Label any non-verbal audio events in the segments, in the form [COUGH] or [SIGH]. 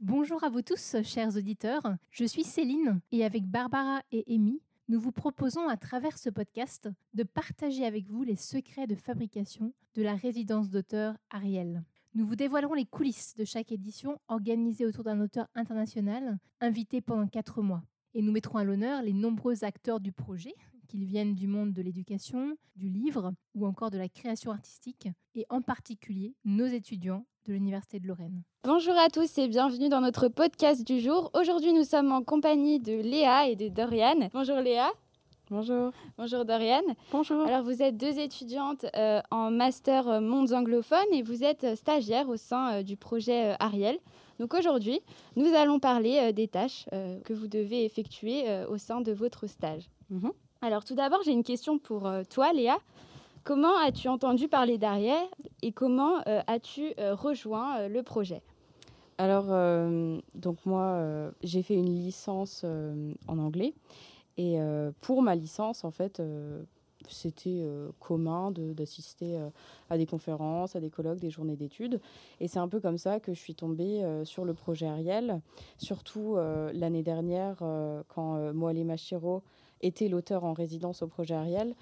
Bonjour à vous tous, chers auditeurs. Je suis Céline et avec Barbara et Amy, nous vous proposons à travers ce podcast de partager avec vous les secrets de fabrication de la résidence d'auteur Ariel. Nous vous dévoilerons les coulisses de chaque édition organisée autour d'un auteur international invité pendant quatre mois. Et nous mettrons à l'honneur les nombreux acteurs du projet, qu'ils viennent du monde de l'éducation, du livre ou encore de la création artistique, et en particulier nos étudiants de l'Université de Lorraine. Bonjour à tous et bienvenue dans notre podcast du jour. Aujourd'hui, nous sommes en compagnie de Léa et de Doriane. Bonjour Léa. Bonjour. Bonjour Doriane. Bonjour. Alors vous êtes deux étudiantes euh, en master euh, mondes anglophones et vous êtes stagiaires au sein euh, du projet Ariel. Donc aujourd'hui, nous allons parler des tâches que vous devez effectuer au sein de votre stage. Mhm. Alors tout d'abord, j'ai une question pour toi Léa. Comment as-tu entendu parler d'Ariel et comment as-tu rejoint le projet? Alors, donc moi, j'ai fait une licence en anglais et pour ma licence, en fait, c'était commun d'assister à des conférences, à des colloques, des journées d'études. Et c'est un peu comme ça que je suis tombée sur le projet Ariel, surtout l'année dernière, quand Moale Machiro était l'auteur en résidence au projet Ariel,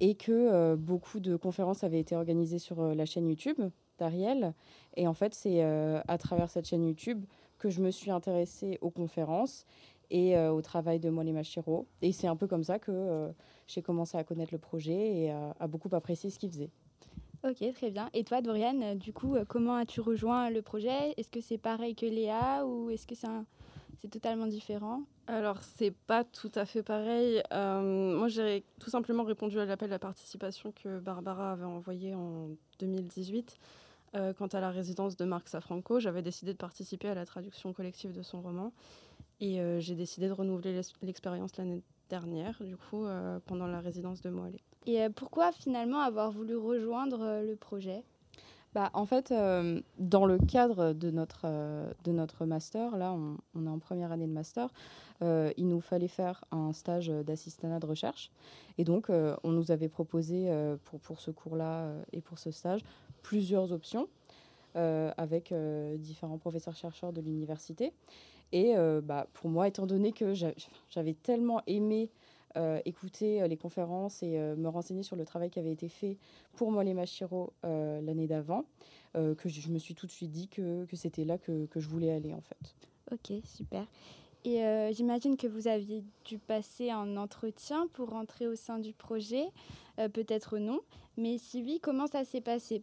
et que beaucoup de conférences avaient été organisées sur la chaîne YouTube d'Ariel. Et en fait, c'est à travers cette chaîne YouTube que je me suis intéressée aux conférences et au travail de Molly Machiro. Et c'est un peu comme ça que j'ai commencé à connaître le projet et à, beaucoup apprécier ce qu'il faisait. Ok, très bien. Et toi, Doriane, du coup, comment as-tu rejoint le projet? Est-ce que c'est pareil que Léa ou est-ce que c'est c'est totalement différent? Alors, c'est pas tout à fait pareil. moi, j'ai tout simplement répondu à l'appel à participation que Barbara avait envoyé en 2018. quant à la résidence de Marc Safranco, j'avais décidé de participer à la traduction collective de son roman. Et euh, j'ai décidé de renouveler l'expérience l'année dernière, du coup, euh, pendant la résidence de Moalé. Et euh, pourquoi finalement avoir voulu rejoindre le projet? Bah, en fait, dans le cadre de notre, de notre master, là, on, on, est en première année de master, il nous fallait faire un stage d'assistanat de recherche. Et donc, on nous avait proposé pour, pour ce cours-là et pour ce stage plusieurs options avec différents professeurs-chercheurs de l'université. Et euh, bah, pour moi, étant donné que j'avais tellement aimé euh, écouter euh, les conférences et me renseigner sur le travail qui avait été fait pour Molly Machiro l'année d'avant, que je, me suis tout de suite dit que, que c'était là que, que, je voulais aller en fait. Ok, super. Et j'imagine que vous aviez dû passer un entretien pour rentrer au sein du projet, peut-être non, mais oui, comment ça s'est passé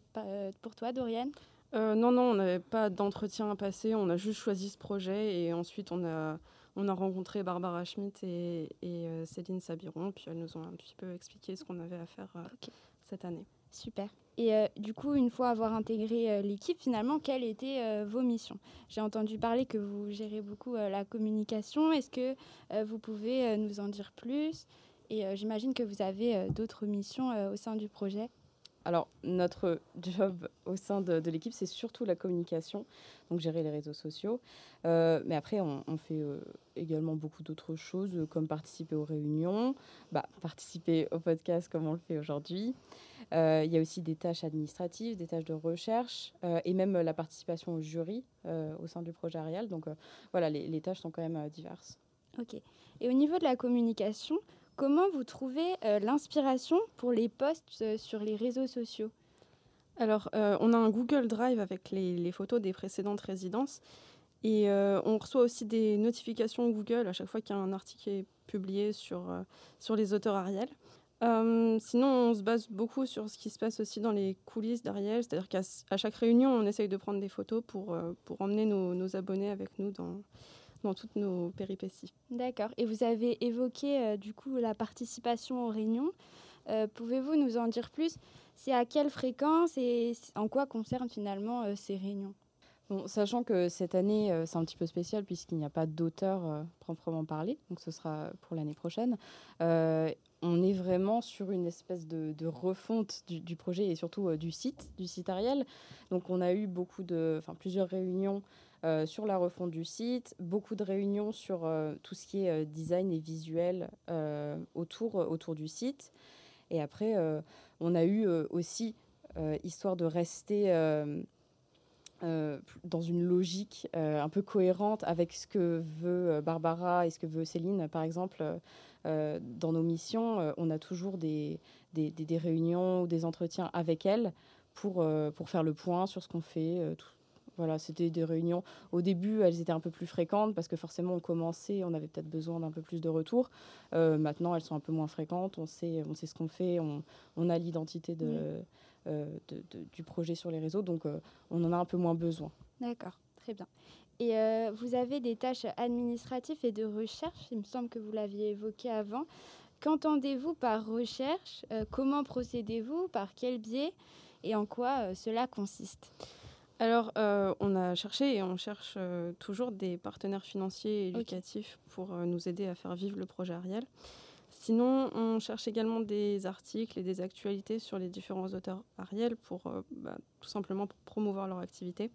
pour toi, Doriane? Euh, non, non, on n'avait pas d'entretien à passer. On a juste choisi ce projet et ensuite on a, on a rencontré Barbara Schmitt et, euh, Céline Sabiron. Puis elles nous ont un petit peu expliqué ce qu'on avait à faire euh, cette année. Super. Et du coup, une fois avoir intégré l'équipe, finalement, quelles étaient vos missions? J'ai entendu parler que vous gérez beaucoup la communication. Est-ce que vous pouvez nous en dire plus? Et j'imagine que vous avez d'autres missions au sein du projet. Alors, notre job au sein de, l'équipe, c'est surtout la communication, donc gérer les réseaux sociaux. Euh, mais après, on, fait euh, également beaucoup d'autres choses, euh, comme participer aux réunions, bah, participer au podcast comme on le fait aujourd'hui. Il y a aussi des tâches administratives, des tâches de recherche, et même la participation au jury au sein du projet Arial. Donc voilà, les, les, tâches sont quand même diverses. Ok. Et au niveau de la communication, Comment vous trouvez euh, l'inspiration pour les posts euh, sur les réseaux sociaux? Alors, euh, on a un Google Drive avec les, photos des précédentes résidences et on reçoit aussi des notifications Google à chaque fois qu'il y a un article est publié sur, sur les auteurs Ariel. sinon, on se base beaucoup sur ce qui se passe aussi dans les coulisses d'Ariel, c'est-à-dire qu'à chaque réunion, on essaye de prendre des photos pour, pour emmener nos abonnés avec nous dans, dans toutes nos péripéties. D'accord. Et vous avez évoqué euh, du coup la participation aux réunions. Euh, pouvez-vous nous en dire plus? C'est à quelle fréquence et en quoi concernent finalement euh, ces réunions? Bon, sachant que cette année, c'est un petit peu spécial puisqu'il n'y a pas d'auteur proprement parlé, donc ce sera pour l'année prochaine. on est vraiment sur une espèce de, refonte du, du, projet et surtout du site, du site Ariel. Donc on a eu beaucoup de, enfin plusieurs réunions sur la refonte du site, beaucoup de réunions sur tout ce qui est design et visuel autour, autour du site. Et après, on a eu aussi, histoire de rester dans une logique un peu cohérente avec ce que veut Barbara et ce que veut Céline, par exemple, dans nos missions, on a toujours des, des, réunions ou des entretiens avec elles pour, pour faire le point sur ce qu'on fait, voilà, c'était des réunions. Au début, elles étaient un peu plus fréquentes parce que forcément, on commençait, on avait peut-être besoin d'un peu plus de retour. Euh, maintenant, elles sont un peu moins fréquentes. On sait, on sait ce qu'on fait. On, on a l'identité de, euh, de, du projet sur les réseaux, donc euh, on en a un peu moins besoin. D'accord, très bien. Et vous avez des tâches administratives et de recherche. Il me semble que vous l'aviez évoqué avant. Qu'entendez-vous par recherche? Comment procédez-vous? Par quel biais? Et en quoi cela consiste? Alors, euh, on a cherché et on cherche euh, toujours des partenaires financiers et éducatifs pour euh, nous aider à faire vivre le projet Ariel. Sinon, on cherche également des articles et des actualités sur les différents auteurs Ariel pour bah, tout simplement pour promouvoir leur activité.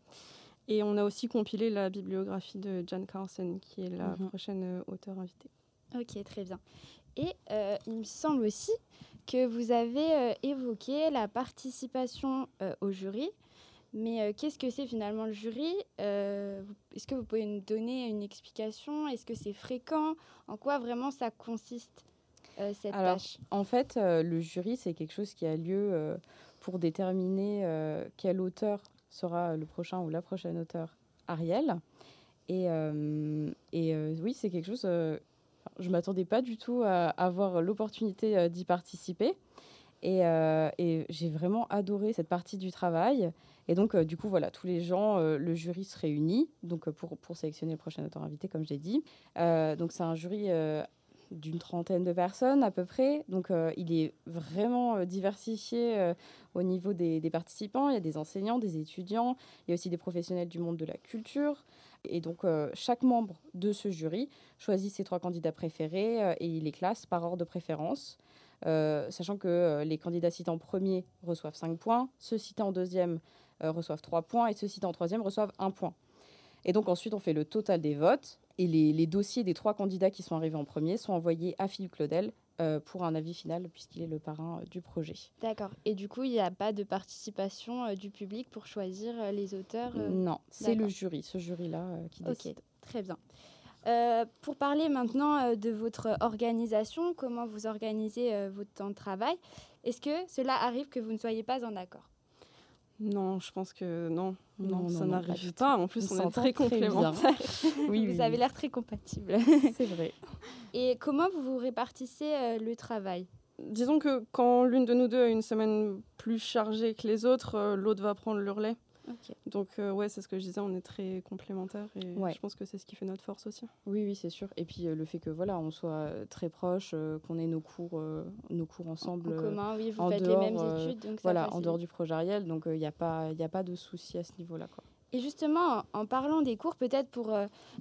Et on a aussi compilé la bibliographie de Jan Carlson, qui est la mhm. prochaine auteure invitée. Ok, très bien. Et il me semble aussi que vous avez évoqué la participation au jury. Mais euh, qu'est-ce que c'est finalement le jury? Euh, Est-ce que vous pouvez nous donner une explication? Est-ce que c'est fréquent? En quoi vraiment ça consiste euh, cette Alors, tâche? En fait, le jury, c'est quelque chose qui a lieu pour déterminer quel auteur sera le prochain ou la prochaine auteur Ariel. Et, et oui, c'est quelque chose. je ne m'attendais pas du tout à avoir l'opportunité d'y participer. Et, et j'ai vraiment adoré cette partie du travail. Et donc, euh, du coup, voilà, tous les gens, euh, le jury se réunit donc, euh, pour, pour sélectionner le prochain auteur invité, comme j'ai dit. donc, c'est un jury d'une trentaine de personnes à peu près. Donc, il est vraiment diversifié au niveau des, des, participants. Il y a des enseignants, des étudiants, il y a aussi des professionnels du monde de la culture. Et donc, chaque membre de ce jury choisit ses trois candidats préférés et il les classe par ordre de préférence. sachant que les candidats cités en premier reçoivent 5 points, ceux cités en deuxième reçoivent 3 points et ceux-ci en troisième reçoivent 1 point. Et donc ensuite, on fait le total des votes et les, dossiers des trois candidats qui sont arrivés en premier sont envoyés à Philippe Claudel euh, pour un avis final puisqu'il est le parrain euh, du projet. D'accord. Et du coup, il n'y a pas de participation du public pour choisir les auteurs Non, c'est le jury, ce jury-là qui décide. Ok, très bien. pour parler maintenant de votre organisation, comment vous organisez votre temps de travail, est-ce que cela arrive que vous ne soyez pas en accord? Non, je pense que non, non, ça n'arrive pas. En plus, on, est très complémentaires. [LAUGHS] [LAUGHS] oui, vous avez l'air très compatible. [LAUGHS] C'est vrai. Et comment vous vous répartissez euh, le travail? Disons que quand l'une de nous deux a une semaine plus chargée que les autres, euh, l'autre va prendre le relais. Donc euh, ouais, c'est ce que je disais, on est très complémentaires et je pense que c'est ce qui fait notre force aussi. Oui, oui, c'est sûr. Et puis euh, le fait que voilà, on soit euh, très proches, qu'on ait nos cours, nos cours ensemble. En commun, oui, vous faites les mêmes études, donc voilà, en dehors du projet Ariel, donc il n'y a pas, il a pas de souci à ce niveau-là, quoi. Et justement, en parlant des cours, peut-être pour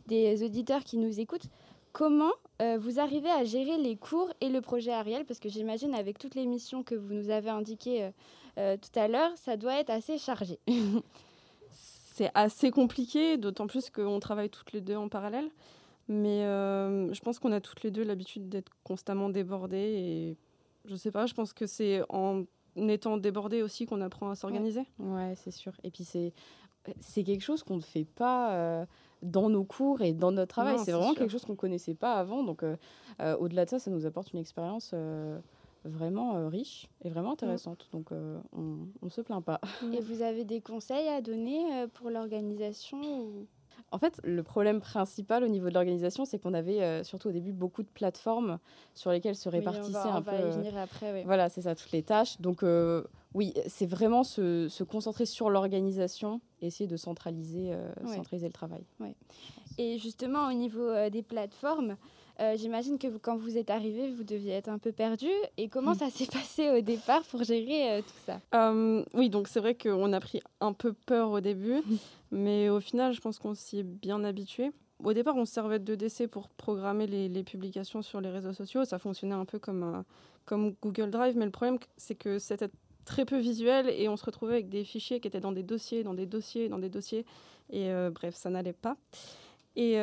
des auditeurs qui nous écoutent, comment vous arrivez à gérer les cours et le projet Ariel? Parce que j'imagine avec toutes les missions que vous nous avez indiquées euh, tout à l'heure, ça doit être assez chargé. [LAUGHS] c'est assez compliqué, d'autant plus qu'on travaille toutes les deux en parallèle. Mais euh, je pense qu'on a toutes les deux l'habitude d'être constamment débordées. Et je sais pas, je pense que c'est en étant débordé aussi qu'on apprend à s'organiser. Ouais, c'est sûr. Et puis c'est c'est quelque chose qu'on ne fait pas euh, dans nos cours et dans notre travail. C'est vraiment quelque chose qu'on connaissait pas avant. Donc, au-delà de ça, ça nous apporte une expérience vraiment euh, riche et vraiment intéressante. Donc euh, on ne se plaint pas. [LAUGHS] Et vous avez des conseils à donner euh, pour l'organisation En fait, le problème principal au niveau de l'organisation, c'est qu'on avait surtout au début beaucoup de plateformes sur lesquelles se répartissaient un peu. après, Voilà, c'est ça, toutes les tâches. Donc oui, c'est vraiment se, se, concentrer sur l'organisation et essayer de centraliser, centraliser le travail. Et justement, au niveau des plateformes, euh, j'imagine que quand vous êtes arrivé, vous deviez être un peu perdu. Et comment mm. ça s'est [LAUGHS] passé au départ pour gérer euh, tout ça? Euh, Oui, donc c'est vrai qu'on a pris un peu peur au début, [LAUGHS] mais au final, je pense qu'on s'y est bien habitué. Au départ, on servait de DC pour programmer les, publications sur les réseaux sociaux. Ça fonctionnait un peu comme, comme Google Drive, mais le problème, c'est que cette très peu visuel et on se retrouvait avec des fichiers qui étaient dans des dossiers, dans des dossiers, dans des dossiers. Et bref, ça n'allait pas. Et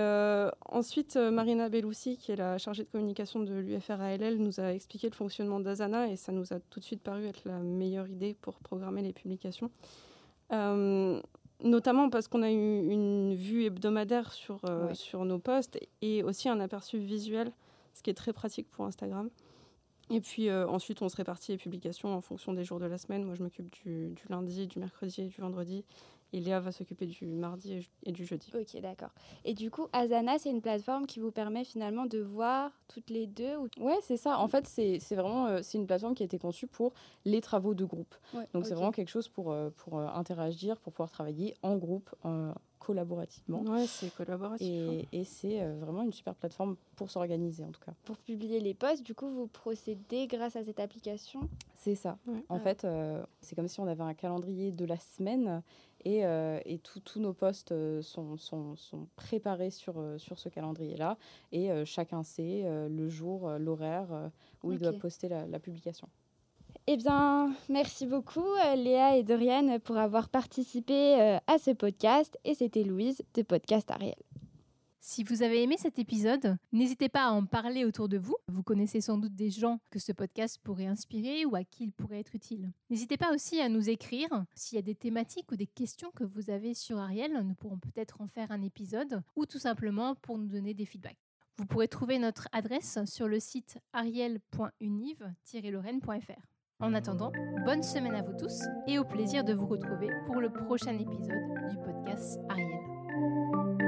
ensuite, Marina Belloussi, qui est la chargée de communication de l'UFRALL, nous a expliqué le fonctionnement d'Asana et ça nous a tout de suite paru être la meilleure idée pour programmer les publications notamment parce qu'on a eu une vue hebdomadaire sur, euh, sur nos posts et aussi un aperçu visuel, ce qui est très pratique pour Instagram. Et puis euh, ensuite, on se répartit les publications en fonction des jours de la semaine. Moi, je m'occupe du, du, lundi, du mercredi et du vendredi. Et Léa va s'occuper du mardi et du jeudi. Ok, d'accord. Et du coup, Asana, c'est une plateforme qui vous permet finalement de voir toutes les deux ou... Ouais, c'est ça. En fait, c'est vraiment euh, c'est une plateforme qui a été conçue pour les travaux de groupe. Donc, c'est vraiment quelque chose pour, euh, pour euh, interagir, pour pouvoir travailler en groupe, collaborativement. Ouais, c'est collaboratif. Et, et c'est vraiment une super plateforme pour s'organiser, en tout cas. Pour publier les posts, du coup, vous procédez grâce à cette application? C'est ça. En fait, c'est comme si on avait un calendrier de la semaine et, euh, tous nos postes euh, sont, sont, sont, préparés sur, euh, sur ce calendrier-là. Et chacun sait le jour, l'horaire où il doit poster la, la publication. Eh bien, merci beaucoup Léa et Doriane pour avoir participé à ce podcast. Et c'était Louise de Podcast Ariel. Si vous avez aimé cet épisode, n'hésitez pas à en parler autour de vous. Vous connaissez sans doute des gens que ce podcast pourrait inspirer ou à qui il pourrait être utile. N'hésitez pas aussi à nous écrire s'il y a des thématiques ou des questions que vous avez sur Ariel. Nous pourrons peut-être en faire un épisode ou tout simplement pour nous donner des feedbacks. Vous pourrez trouver notre adresse sur le site ariel.univ-lorraine.fr. En attendant, bonne semaine à vous tous et au plaisir de vous retrouver pour le prochain épisode du podcast Ariel.